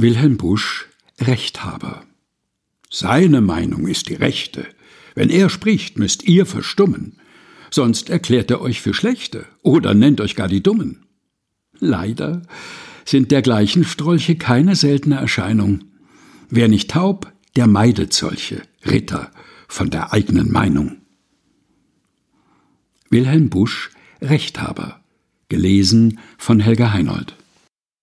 Wilhelm Busch, Rechthaber. Seine Meinung ist die rechte. Wenn er spricht, müsst ihr verstummen. Sonst erklärt er euch für Schlechte oder nennt euch gar die Dummen. Leider sind dergleichen Strolche keine seltene Erscheinung. Wer nicht taub, der meidet solche Ritter von der eigenen Meinung. Wilhelm Busch, Rechthaber. Gelesen von Helga Heinold.